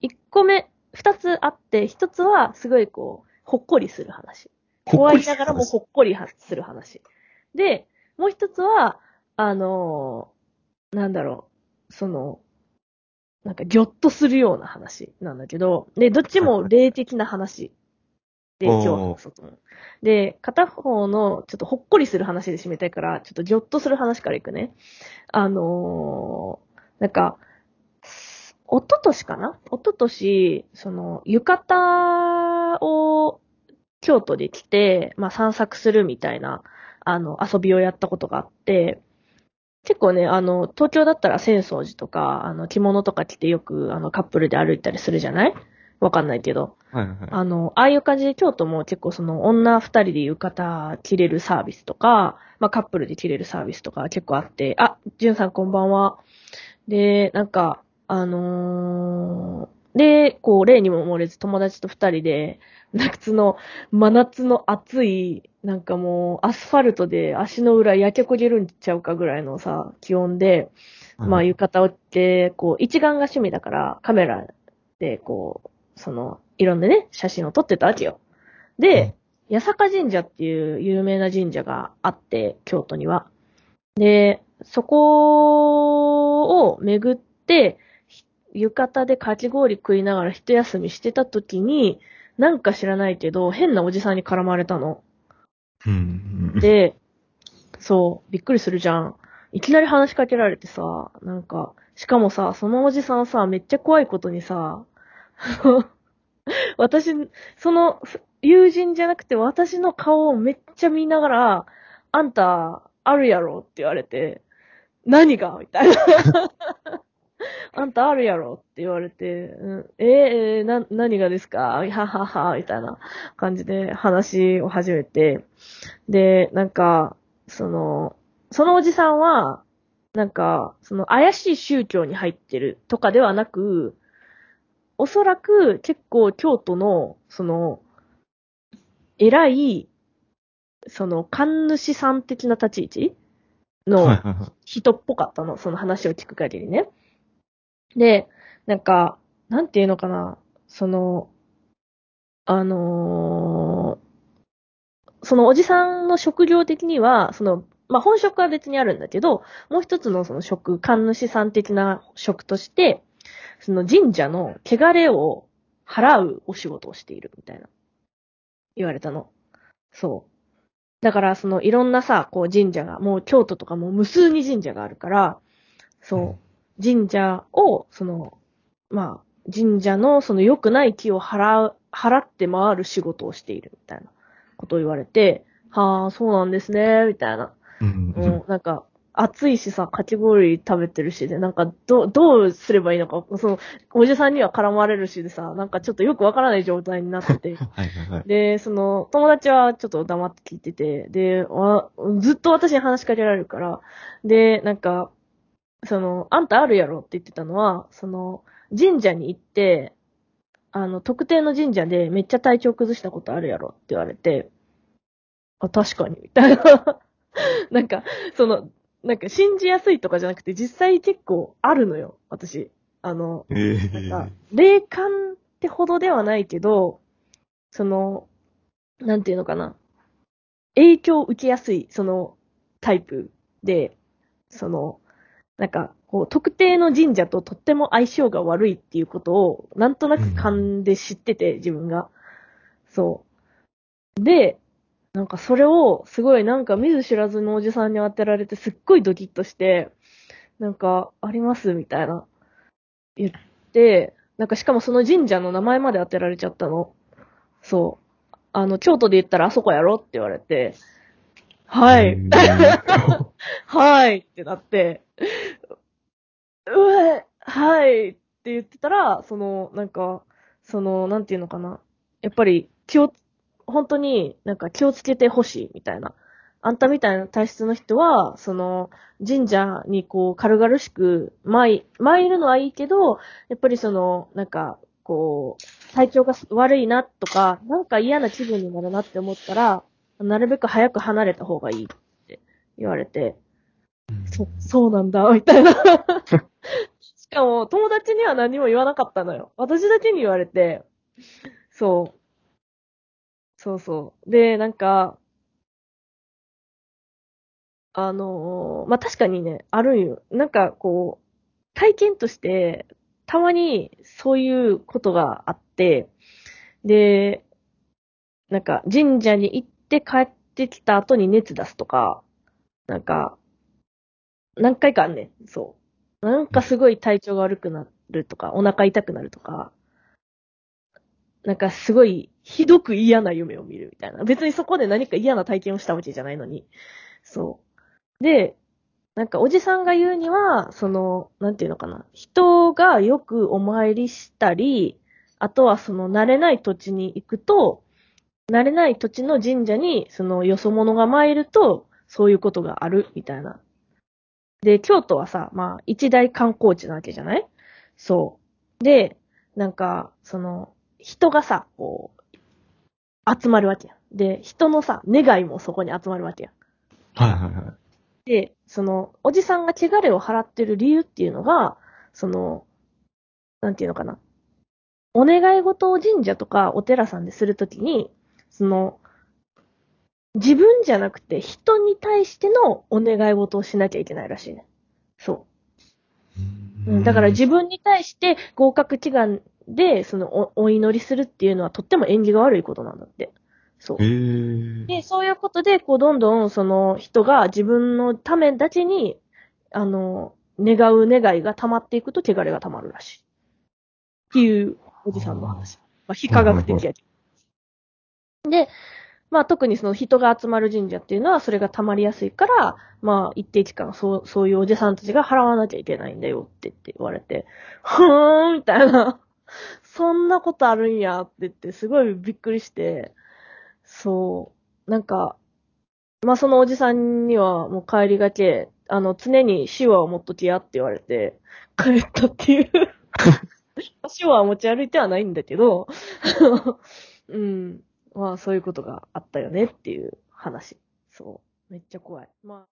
一個目、二つあって、一つはすごいこう、ほっこりする話。怖いながらもほっこりはする話。で、もう一つは、あのーなんだろう、その、なんか、ぎょっとするような話なんだけど、で、どっちも霊的な話で、今日は話そうと思う。で、片方の、ちょっとほっこりする話で締めたいから、ちょっとぎょっとする話からいくね。あのーなんか、おととしかな？おととし、その、浴衣を京都で来て、まあ散策するみたいな、あの、遊びをやったことがあって、結構ね、あの、東京だったら浅草寺とか、あの、着物とか着てよく、あの、カップルで歩いたりするじゃない？わかんないけど。はいはいはい。あの、ああいう感じで京都も結構その女二人で浴衣着れるサービスとか、まあカップルで着れるサービスとか結構あって、あ、じゅんさんこんばんは。で、なんか、あのーで、こう、例にも漏れず友達と二人で、夏の、真夏の暑い、なんかもう、アスファルトで足の裏焼け焦げるんちゃうかぐらいのさ、気温で、まあ、浴衣を着て、こう、一眼が趣味だから、カメラで、こう、その、いろんなね、写真を撮ってたわけよ。で、八坂神社っていう有名な神社があって、京都には。で、そこを巡って、ひ浴衣でかき氷食いながら一休みしてた時に、なんか知らないけど、変なおじさんに絡まれたの。うん。で、そう、びっくりするじゃん。いきなり話しかけられてさ、なんか、しかもさ、そのおじさんさ、めっちゃ怖いことにさ、私、そのふ友人じゃなくて私の顔をめっちゃ見ながら、あんた、あるやろって言われて、何が？みたいな。あんたあるやろって言われて、うん、えーえーな、何がですか？ははは、みたいな感じで話を始めて、で、なんか、その、そのおじさんは、なんか、その怪しい宗教に入ってるとかではなく、おそらく結構京都の、その、偉い、その、神主さん的な立ち位置の。人っぽかったの、その話を聞く限りね。で、なんか、なんていうのかな、その、あのーそのおじさんの職業的には、その、まあ、本職は別にあるんだけど、もう一つのその職、神主さん的な職として、その神社の汚れを払うお仕事をしているみたいな、言われたの。そう。だから、そのいろんなさ、こう神社が、もう京都とかも無数に神社があるから、そう、神社を、その、まあ、神社のその良くない木を払う、払って回る仕事をしているみたいなことを言われて、はあ、そうなんですね、みたいな。うんうんもうなんか、暑いしさ、かき氷食べてるしで、なんか、ど、どうすればいいのか、その、おじさんには絡まれるしでさ、なんかちょっとよくわからない状態になってて。はいはいはい。で、その、友達はちょっと黙って聞いてて、で、わずっと私に話しかけられるから、で、なんか、その、あんたあるやろって言ってたのは、その、神社に行って、あの、特定の神社でめっちゃ体調崩したことあるやろって言われて、あ、確かに、みたいな。なんか、その、なんか信じやすいとかじゃなくて、実際結構あるのよ、私。あの、えなんかえ、霊感ってほどではないけど、その、なんていうのかな。影響を受けやすい、その、タイプで、その、なんか、こう、特定の神社ととっても相性が悪いっていうことを、なんとなく勘で知ってて、自分が。そう。で、なんかそれを、すごいなんか見ず知らずのおじさんに当てられて、すっごいドキッとして、なんか、ありますみたいな。言って、なんかしかもその神社の名前まで当てられちゃったの。そう。あの、京都で言ったらあそこやろって言われて、はい。うん はいってなって、うえ、はいって言ってたら、その、なんか、その、なんていうのかな。やっぱり気を、本当になんか気をつけてほしいみたいな。あんたみたいな体質の人は、その、神社にこう、軽々しく参い、参るのはいいけど、やっぱりその、なんか、こう、体調が悪いなとか、なんか嫌な気分になるなって思ったら、なるべく早く離れた方がいいって言われて、そ、そうなんだ、みたいな。かも、友達には何も言わなかったのよ。私だけに言われて、そう。そうそう。で、なんか、あのーまあ、確かにね、あるんよ。なんか、こう、体験として、たまにそういうことがあって、で、なんか、神社に行って帰ってきた後に熱出すとか、なんか、何回かあんねん。そう。なんかすごい体調が悪くなるとか、お腹痛くなるとか、なんかすごいひどく嫌な夢を見るみたいな。別にそこで何か嫌な体験をしたわけじゃないのに。そう。で、なんかおじさんが言うには、その、なんていうのかな。人がよくお参りしたり、あとはその慣れない土地に行くと、慣れない土地の神社に、そのよそ者が参ると、そういうことがある、みたいな。で、京都はさ、まあ、一大観光地なわけじゃない？そう。で、なんか、その、人がさ、こう、集まるわけやん。で、人のさ、願いもそこに集まるわけやん。はいはいはい。で、その、おじさんが汚れを払ってる理由っていうのが、その、なんていうのかな？お願い事を神社とかお寺さんでするときに、その、自分じゃなくて人に対してのお願い事をしなきゃいけないらしいね。そう。うんだから自分に対して合格祈願で、そのお、お祈りするっていうのはとっても縁起が悪いことなんだって。そう。で、そういうことで、こう、どんどん、その、人が自分のためだけに、あの、願う願いが溜まっていくと、汚れが溜まるらしい。っていう、おじさんの話。まあ、非科学的やけど。で、まあ、特にその人が集まる神社っていうのは、それが溜まりやすいから、まあ、一定期間、そう、そういうおじさんたちが払わなきゃいけないんだよって言って言われて、ふーん、みたいな。そんなことあるんやって言って、すごいびっくりして、そう。なんか、まあ、そのおじさんにはもう帰りがけ、あの、常に手話を持っときやって言われて、帰ったっていう。手話は持ち歩いてはないんだけど、うん。まあ、そういうことがあったよねっていう話。そう。めっちゃ怖い。まあ